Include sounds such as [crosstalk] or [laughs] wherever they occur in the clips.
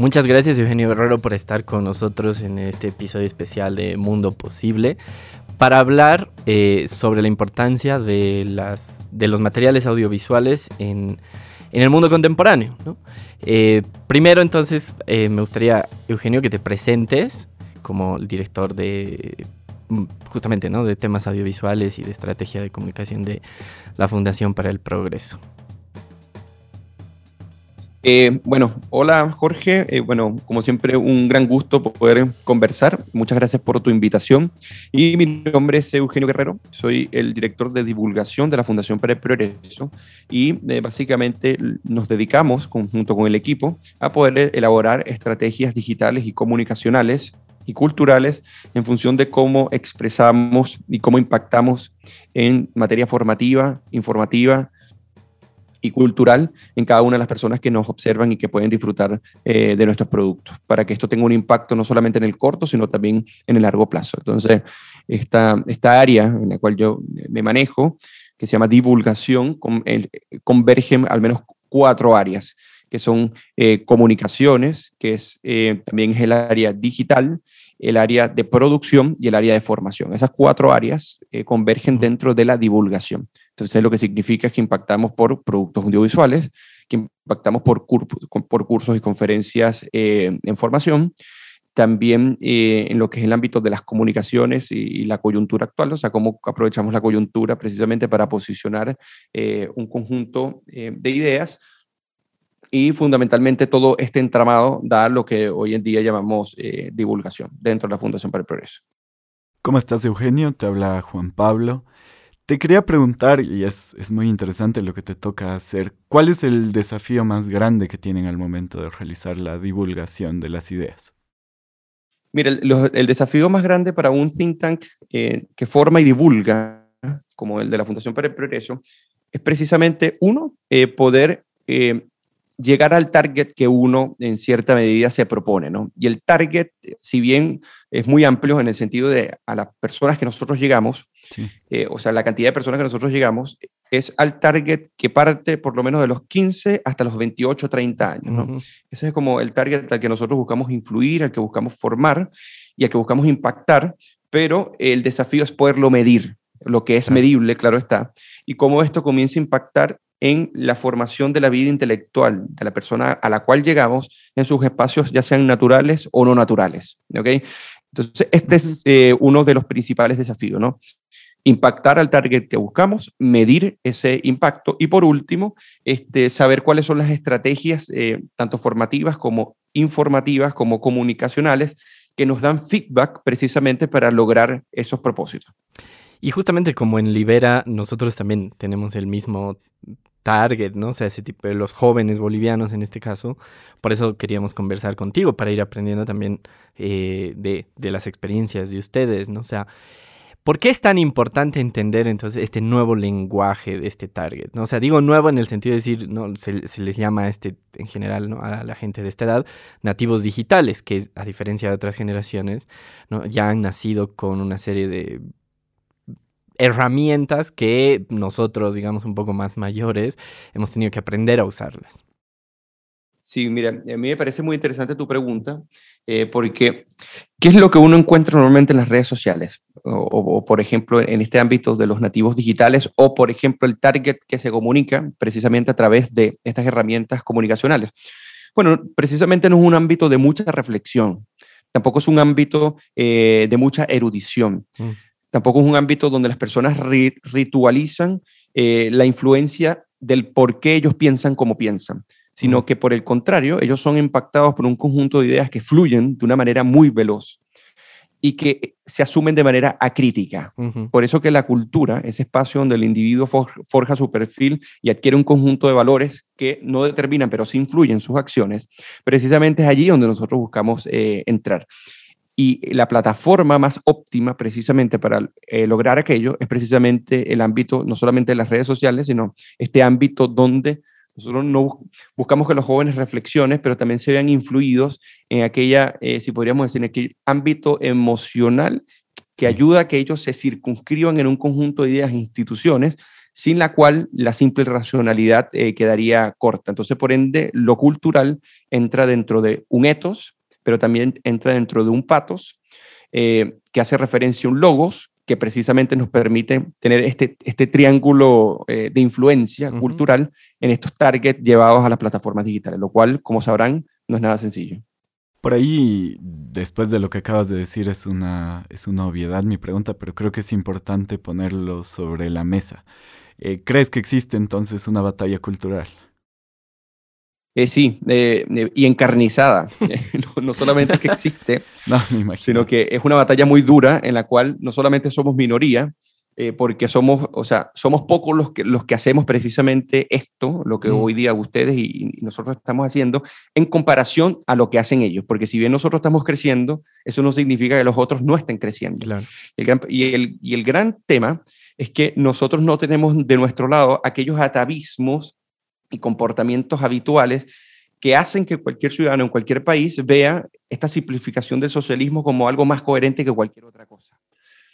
Muchas gracias Eugenio Guerrero por estar con nosotros en este episodio especial de Mundo Posible para hablar eh, sobre la importancia de, las, de los materiales audiovisuales en, el mundo contemporáneo. Eh, primero entonces eh, me gustaría, Eugenio, que te presentes como el director de mm, justamente ¿no? de temas audiovisuales y de estrategia de comunicación de la Fundación para el Progreso. Eh, bueno, hola Jorge. Eh, bueno, como siempre, un gran gusto poder conversar. Muchas gracias por tu invitación. Y mi nombre es Eugenio Guerrero. Soy el director de divulgación de la Fundación para el Progreso. Y eh, básicamente nos dedicamos, junto con el equipo, a poder elaborar estrategias digitales y comunicacionales y culturales en función de cómo expresamos y cómo impactamos en materia formativa, informativa, y cultural en cada una de las personas que nos observan y que pueden disfrutar eh, de nuestros productos, para que esto tenga un impacto no solamente en el corto, sino también en el largo plazo. Entonces, esta, esta área en la cual yo me manejo, que se llama divulgación, con, convergen al menos cuatro áreas, que son eh, comunicaciones, que es, eh, también es el área digital, el área de producción y el área de formación. Esas cuatro áreas convergen dentro de la divulgación. Entonces, lo que significa es que impactamos por productos audiovisuales, que impactamos por, por cursos y conferencias eh, en formación, también eh, en lo que es el ámbito de las comunicaciones y, la coyuntura actual, o sea, cómo aprovechamos la coyuntura precisamente para posicionar eh, un conjunto de ideas y fundamentalmente todo este entramado da lo que hoy en día llamamos divulgación dentro de la Fundación para el Progreso. ¿Cómo estás, Eugenio? Te habla Juan Pablo. Te quería preguntar, y es, muy interesante lo que te toca hacer, ¿cuál es el desafío más grande que tienen al momento de realizar la divulgación de las ideas? Mira, el, desafío más grande para un think tank eh, que forma y divulga, como el de la Fundación para el Progreso, es precisamente, uno, eh, poder eh, llegar al target que uno en cierta medida se propone, ¿no? Y el target, si bien es muy amplio en el sentido de a las personas que nosotros llegamos, eh, o sea, la cantidad de personas que nosotros llegamos es al target que parte por lo menos de los 15 hasta los 28, 30 años. ¿no? Ese es como el target al que nosotros buscamos influir, al que buscamos formar y al que buscamos impactar, pero el desafío es poderlo medir, lo que es medible, claro está, y cómo esto comienza a impactar en la formación de la vida intelectual de la persona a la cual llegamos en sus espacios, ya sean naturales o no naturales. ¿okay? Entonces, este es eh, uno de los principales desafíos, ¿no? impactar al target que buscamos, medir ese impacto y por último, este, saber cuáles son las estrategias, eh, tanto formativas como informativas, como comunicacionales, que nos dan feedback precisamente para lograr esos propósitos. Y justamente como en Libera, nosotros también tenemos el mismo target, ¿no? O sea, ese tipo de los jóvenes bolivianos en este caso. Por eso queríamos conversar contigo, para ir aprendiendo también eh, de, de, las experiencias de ustedes, ¿no? O sea, ¿Por qué es tan importante entender entonces este nuevo lenguaje de este target? ¿no? O sea, digo nuevo en el sentido de decir, no, se, les llama este, en general ¿no? a la gente de esta edad nativos digitales, que a diferencia de otras generaciones, ¿no? ya han nacido con una serie de herramientas que nosotros, digamos, un poco más mayores, hemos tenido que aprender a usarlas. Sí, mira, a mí me parece muy interesante tu pregunta, eh, porque ¿qué es lo que uno encuentra normalmente en las redes sociales? O, por ejemplo, en este ámbito de los nativos digitales, o por ejemplo, el target que se comunica precisamente a través de estas herramientas comunicacionales. Bueno, precisamente no es un ámbito de mucha reflexión, tampoco es un ámbito eh, de mucha erudición, mm. Tampoco es un ámbito donde las personas ritualizan eh, la influencia del por qué ellos piensan como piensan sino que por el contrario, ellos son impactados por un conjunto de ideas que fluyen de una manera muy veloz y que se asumen de manera acrítica. Por eso que la cultura, ese espacio donde el individuo forja su perfil y adquiere un conjunto de valores que no determinan, pero sí influyen en sus acciones, precisamente es allí donde nosotros buscamos eh, entrar. Y la plataforma más óptima precisamente para eh, lograr aquello es precisamente el ámbito, no solamente de las redes sociales, sino este ámbito donde nosotros no buscamos que los jóvenes reflexionen, pero también se vean influidos en aquella, eh, si podríamos decir, en aquel ámbito emocional que ayuda a que ellos se circunscriban en un conjunto de ideas e instituciones sin la cual la simple racionalidad eh, quedaría corta. Entonces, por ende, lo cultural entra dentro de un etos, pero también entra dentro de un patos, eh, que hace referencia a un logos, que precisamente nos permite tener este, este triángulo de influencia cultural en estos targets llevados a las plataformas digitales, lo cual, como sabrán, no es nada sencillo. Por ahí, después de lo que acabas de decir, es una, es una obviedad mi pregunta, pero creo que es importante ponerlo sobre la mesa. Eh, ¿Crees que existe entonces una batalla cultural? Eh, sí, eh, y encarnizada. [laughs] no, no, solamente que existe, [laughs] no, me imagino. sino que es una batalla muy dura en la cual no solamente somos minoría, eh, porque somos, o sea, somos pocos los que, los que hacemos precisamente esto, lo que mm. hoy día ustedes y, nosotros estamos haciendo, en comparación a lo que hacen ellos, porque si bien nosotros estamos creciendo, eso no significa que los otros no estén creciendo. Claro. y, el, y el gran tema es que nosotros no tenemos de nuestro lado aquellos atavismos y comportamientos habituales que hacen que cualquier ciudadano en cualquier país vea esta simplificación del socialismo como algo más coherente que cualquier otra cosa.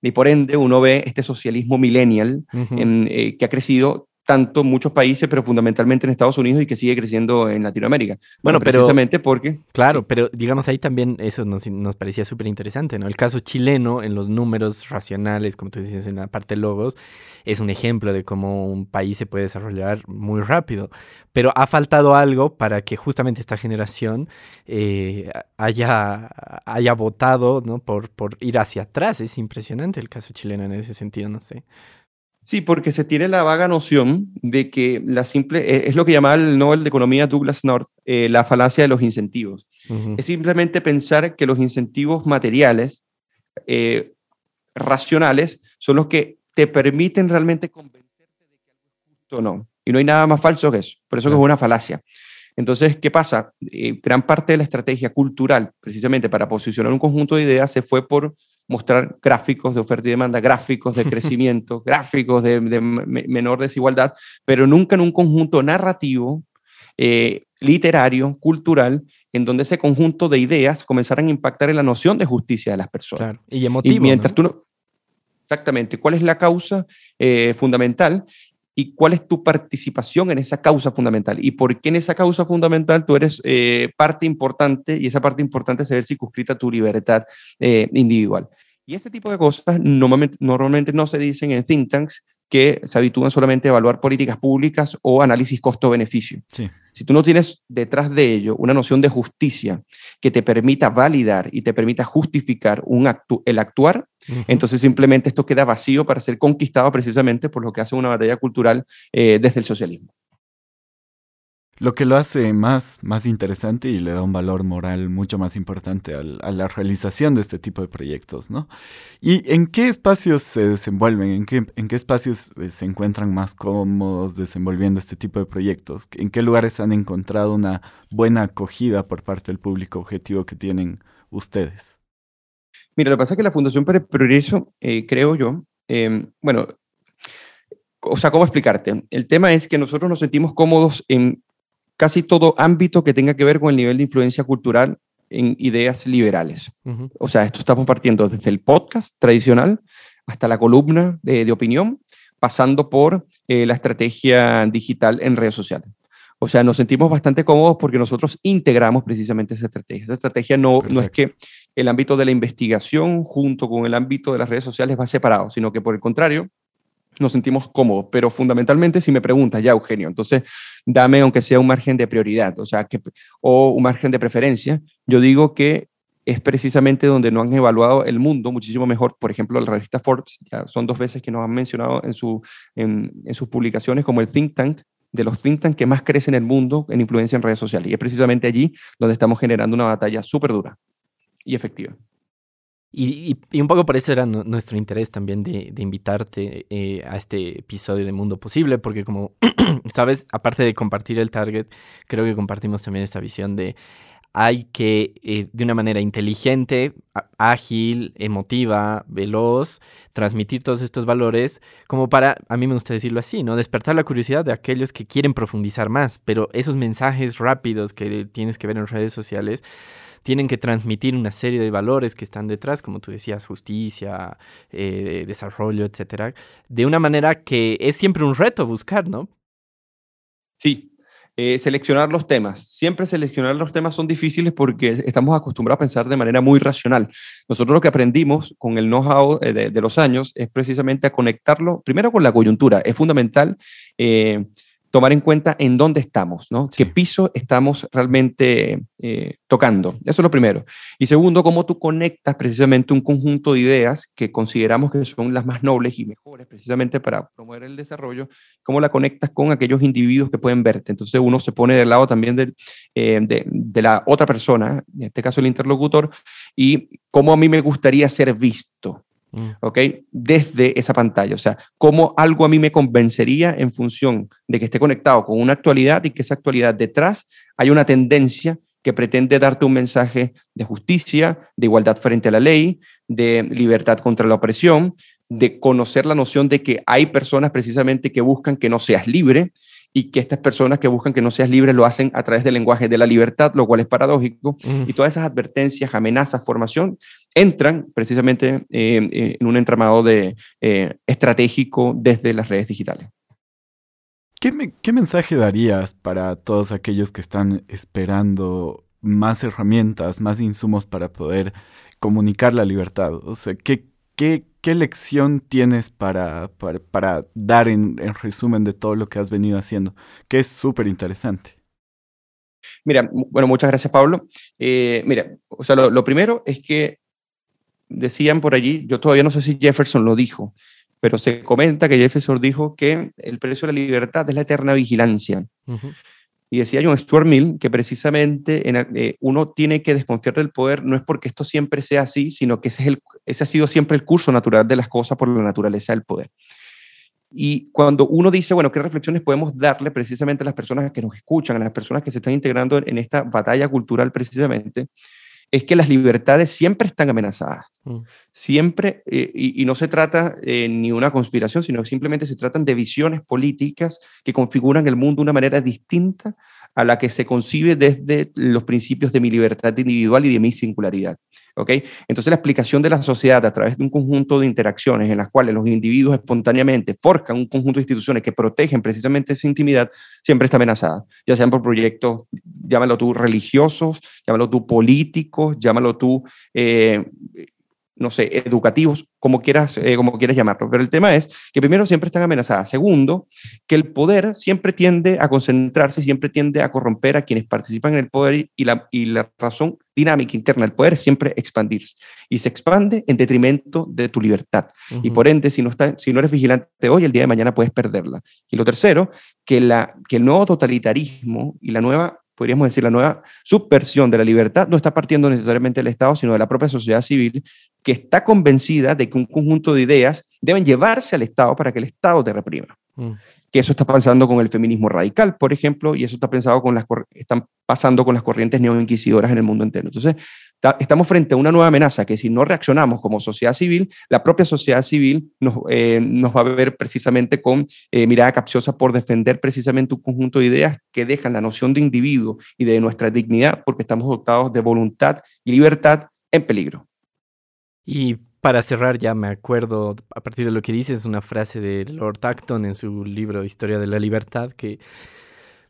Y por ende uno ve este socialismo millennial eh, que ha crecido tanto muchos países, pero fundamentalmente en Estados Unidos y que sigue creciendo en Latinoamérica. Bueno, precisamente porque... Claro, pero digamos ahí también eso nos, nos parecía súper interesante, ¿no? El caso chileno en los números racionales, como tú dices en la parte logos, es un ejemplo de cómo un país se puede desarrollar muy rápido. Pero ha faltado algo para que justamente esta generación eh, haya, haya votado ¿no? por, por ir hacia atrás. Es impresionante el caso chileno en ese sentido, no sé. Sí, porque se tiene la vaga noción de que la simple, e, es lo que llamaba el Nobel de Economía Douglas North, eh, la falacia de los incentivos. Es simplemente pensar que los incentivos materiales, eh, racionales, son los que te permiten realmente convencerte de que algo es justo o no. Y no hay nada más falso que eso. Por eso que es una falacia. Entonces, ¿qué pasa? Eh, gran parte de la estrategia cultural, precisamente para posicionar un conjunto de ideas, se fue por mostrar gráficos de oferta y demanda, gráficos de [laughs] crecimiento, gráficos de, menor desigualdad, pero nunca en un conjunto narrativo, eh, literario, cultural, en donde ese conjunto de ideas comenzaran a impactar en la noción de justicia de las personas. Claro. Y emotivo. mientras tú no, Exactamente. ¿Cuál es la causa eh, fundamental? Y cuál es tu participación en esa causa fundamental y por qué en esa causa fundamental tú eres eh, parte importante y esa parte importante es ver circunscrita tu libertad eh, individual. Y ese tipo de cosas normalmente, normalmente no se dicen en think tanks, que se habitúan solamente a evaluar políticas públicas o análisis costo-beneficio. Si tú no tienes detrás de ello una noción de justicia que te permita validar y te permita justificar un el actuar, entonces simplemente esto queda vacío para ser conquistado precisamente por lo que hace una batalla cultural eh, desde el socialismo lo que lo hace más, más interesante y le da un valor moral mucho más importante a la realización de este tipo de proyectos, ¿no? ¿Y en qué espacios se desenvuelven? ¿En qué, en qué espacios eh, se encuentran más cómodos desenvolviendo este tipo de proyectos? ¿En qué lugares han encontrado una buena acogida por parte del público objetivo que tienen ustedes? Mira, lo que pasa es que la Fundación para el Progreso, eh, creo yo, em, bueno, o sea, ¿cómo explicarte? El tema es que nosotros nos sentimos cómodos en casi todo ámbito que tenga que ver con el nivel de influencia cultural en ideas liberales. O sea, esto estamos partiendo desde el podcast tradicional hasta la columna de, opinión, pasando por eh, la estrategia digital en redes sociales. O sea, nos sentimos bastante cómodos porque nosotros integramos precisamente esa estrategia. Esa estrategia no, no es que el ámbito de la investigación junto con el ámbito de las redes sociales va separado, sino que por el contrario, nos sentimos cómodos, pero fundamentalmente si me preguntas, ya Eugenio, entonces dame aunque sea un margen de prioridad, o sea, que, o un margen de preferencia, yo digo que es precisamente donde no han evaluado el mundo muchísimo mejor. Por ejemplo, la revista Forbes, ya son dos veces que nos han mencionado en, su, en, en sus publicaciones como el think tank de los think tanks que más crecen en el mundo en influencia en redes sociales. Y es precisamente allí donde estamos generando una batalla súper dura y efectiva. Y, un poco por eso era nuestro interés también de, de invitarte eh, a este episodio de Mundo Posible, porque como [clears throat] sabes, aparte de compartir el target, creo que compartimos también esta visión de hay que, eh, de una manera inteligente, ágil, emotiva, veloz, transmitir todos estos valores como para, a mí me gusta decirlo así, ¿no? Despertar la curiosidad de aquellos que quieren profundizar más, pero esos mensajes rápidos que tienes que ver en redes sociales tienen que transmitir una serie de valores que están detrás, como tú decías, justicia, eh, desarrollo, etcétera, de una manera que es siempre un reto buscar, ¿no? Sí, eh, seleccionar los temas. Siempre seleccionar los temas son difíciles porque estamos acostumbrados a pensar de manera muy racional. Nosotros lo que aprendimos con el know-how eh, de, los años es precisamente a conectarlo primero con la coyuntura. Es fundamental tomar en cuenta en dónde estamos, ¿no? ¿Qué piso estamos realmente eh, tocando? Eso es lo primero. Y segundo, cómo tú conectas precisamente un conjunto de ideas que consideramos que son las más nobles y mejores precisamente para promover el desarrollo, cómo la conectas con aquellos individuos que pueden verte. Entonces uno se pone del lado también eh, de, de la otra persona, en este caso el interlocutor, y cómo a mí me gustaría ser visto. Mm. ¿ok? Desde esa pantalla. O sea, cómo algo a mí me convencería en función de que esté conectado con una actualidad y que esa actualidad detrás hay una tendencia que pretende darte un mensaje de justicia, de igualdad frente a la ley, de libertad contra la opresión, de conocer la noción de que hay personas precisamente que buscan que no seas libre y que estas personas que buscan que no seas libre lo hacen a través del lenguaje de la libertad, lo cual es paradójico. Y todas esas advertencias, amenazas, formación, entran precisamente eh, eh, en un entramado de, eh, estratégico desde las redes digitales. ¿Qué, ¿Qué mensaje darías para todos aquellos que están esperando más herramientas, más insumos para poder comunicar la libertad? O sea, ¿qué, qué, ¿qué lección tienes para, para, dar en, resumen de todo lo que has venido haciendo? Que es súper interesante. Mira, bueno, muchas gracias, Pablo. Eh, mira, o sea, lo, primero es que decían por allí, yo todavía no sé si Jefferson lo dijo, pero se comenta que Jefferson dijo que el precio de la libertad es la eterna vigilancia. Y decía John Stuart Mill que precisamente eh, uno tiene que desconfiar del poder no es porque esto siempre sea así, sino que ese, es el, ese ha sido siempre el curso natural de las cosas por la naturaleza del poder. Y cuando uno dice, bueno, ¿qué reflexiones podemos darle precisamente a las personas que nos escuchan, a las personas que se están integrando en esta batalla cultural precisamente? Es que las libertades siempre están amenazadas. Mm. Siempre, eh, y, no se trata eh, ni una conspiración, sino simplemente se tratan de visiones políticas que configuran el mundo de una manera distinta a la que se concibe desde los principios de mi libertad individual y de mi singularidad. Entonces la explicación de la sociedad a través de un conjunto de interacciones en las cuales los individuos espontáneamente forjan un conjunto de instituciones que protegen precisamente esa intimidad, siempre está amenazada, ya sean por proyectos, llámalo tú religiosos, llámalo tú políticos, llámalo tú eh, no sé, educativos, como quieras, eh, como quieras llamarlo. Pero el tema es que primero siempre están amenazadas. Segundo, que el poder siempre tiende a concentrarse, siempre tiende a corromper a quienes participan en el poder y la, y la razón dinámica interna del poder siempre expandirse. Y se expande en detrimento de tu libertad. Y por ende, si no, está, si no eres vigilante hoy, el día de mañana puedes perderla. Y lo tercero, que, la, que el nuevo totalitarismo y la nueva podríamos decir, la nueva subversión de la libertad no está partiendo necesariamente del Estado, sino de la propia sociedad civil, que está convencida de que un conjunto de ideas deben llevarse al Estado para que el Estado te reprima. Mm. Que eso está pasando con el feminismo radical, por ejemplo, y eso está pensado con las están pasando con las corrientes neoinquisidoras en el mundo entero. Entonces, estamos frente a una nueva amenaza que si no reaccionamos como sociedad civil, la propia sociedad civil nos, eh, va a ver precisamente con eh, mirada capciosa por defender precisamente un conjunto de ideas que dejan la noción de individuo y de nuestra dignidad porque estamos dotados de voluntad y libertad en peligro. Y para cerrar, ya me acuerdo, a partir de lo que dices, una frase de Lord Acton en su libro Historia de la Libertad, que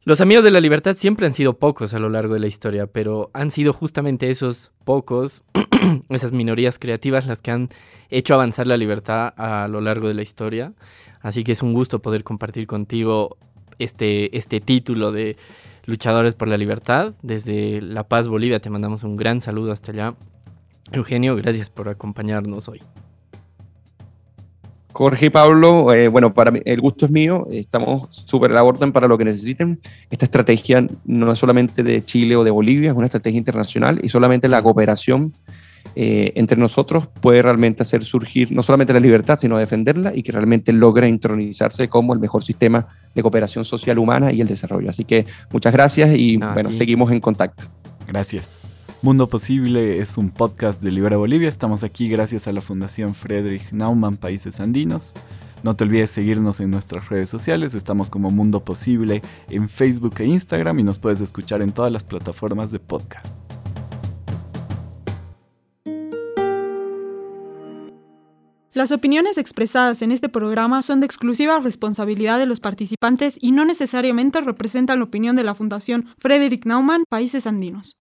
los amigos de la libertad siempre han sido pocos a lo largo de la historia, pero han sido justamente esos pocos, [clears throat] esas minorías creativas las que han hecho avanzar la libertad a lo largo de la historia. Así que es un gusto poder compartir contigo este, este título de Luchadores por la Libertad. Desde La Paz, Bolivia, te mandamos un gran saludo hasta allá. Eugenio, gracias por acompañarnos hoy. Jorge y Pablo, eh, bueno, para mí, el gusto es mío, estamos súper la orden para lo que necesiten. Esta estrategia no es solamente de Chile o de Bolivia, es una estrategia internacional y solamente la cooperación eh, entre nosotros puede realmente hacer surgir no solamente la libertad, sino defenderla y que realmente logre intronizarse como el mejor sistema de cooperación social humana y el desarrollo. Así que muchas gracias y bueno, seguimos en contacto. Gracias. Mundo Posible es un podcast de Libera Bolivia. Estamos aquí gracias a la Fundación Friedrich Naumann Países Andinos. No te olvides seguirnos en nuestras redes sociales. Estamos como Mundo Posible en Facebook e Instagram y nos puedes escuchar en todas las plataformas de podcast. Las opiniones expresadas en este programa son de exclusiva responsabilidad de los participantes y no necesariamente representan la opinión de la Fundación Frederick Naumann Países Andinos.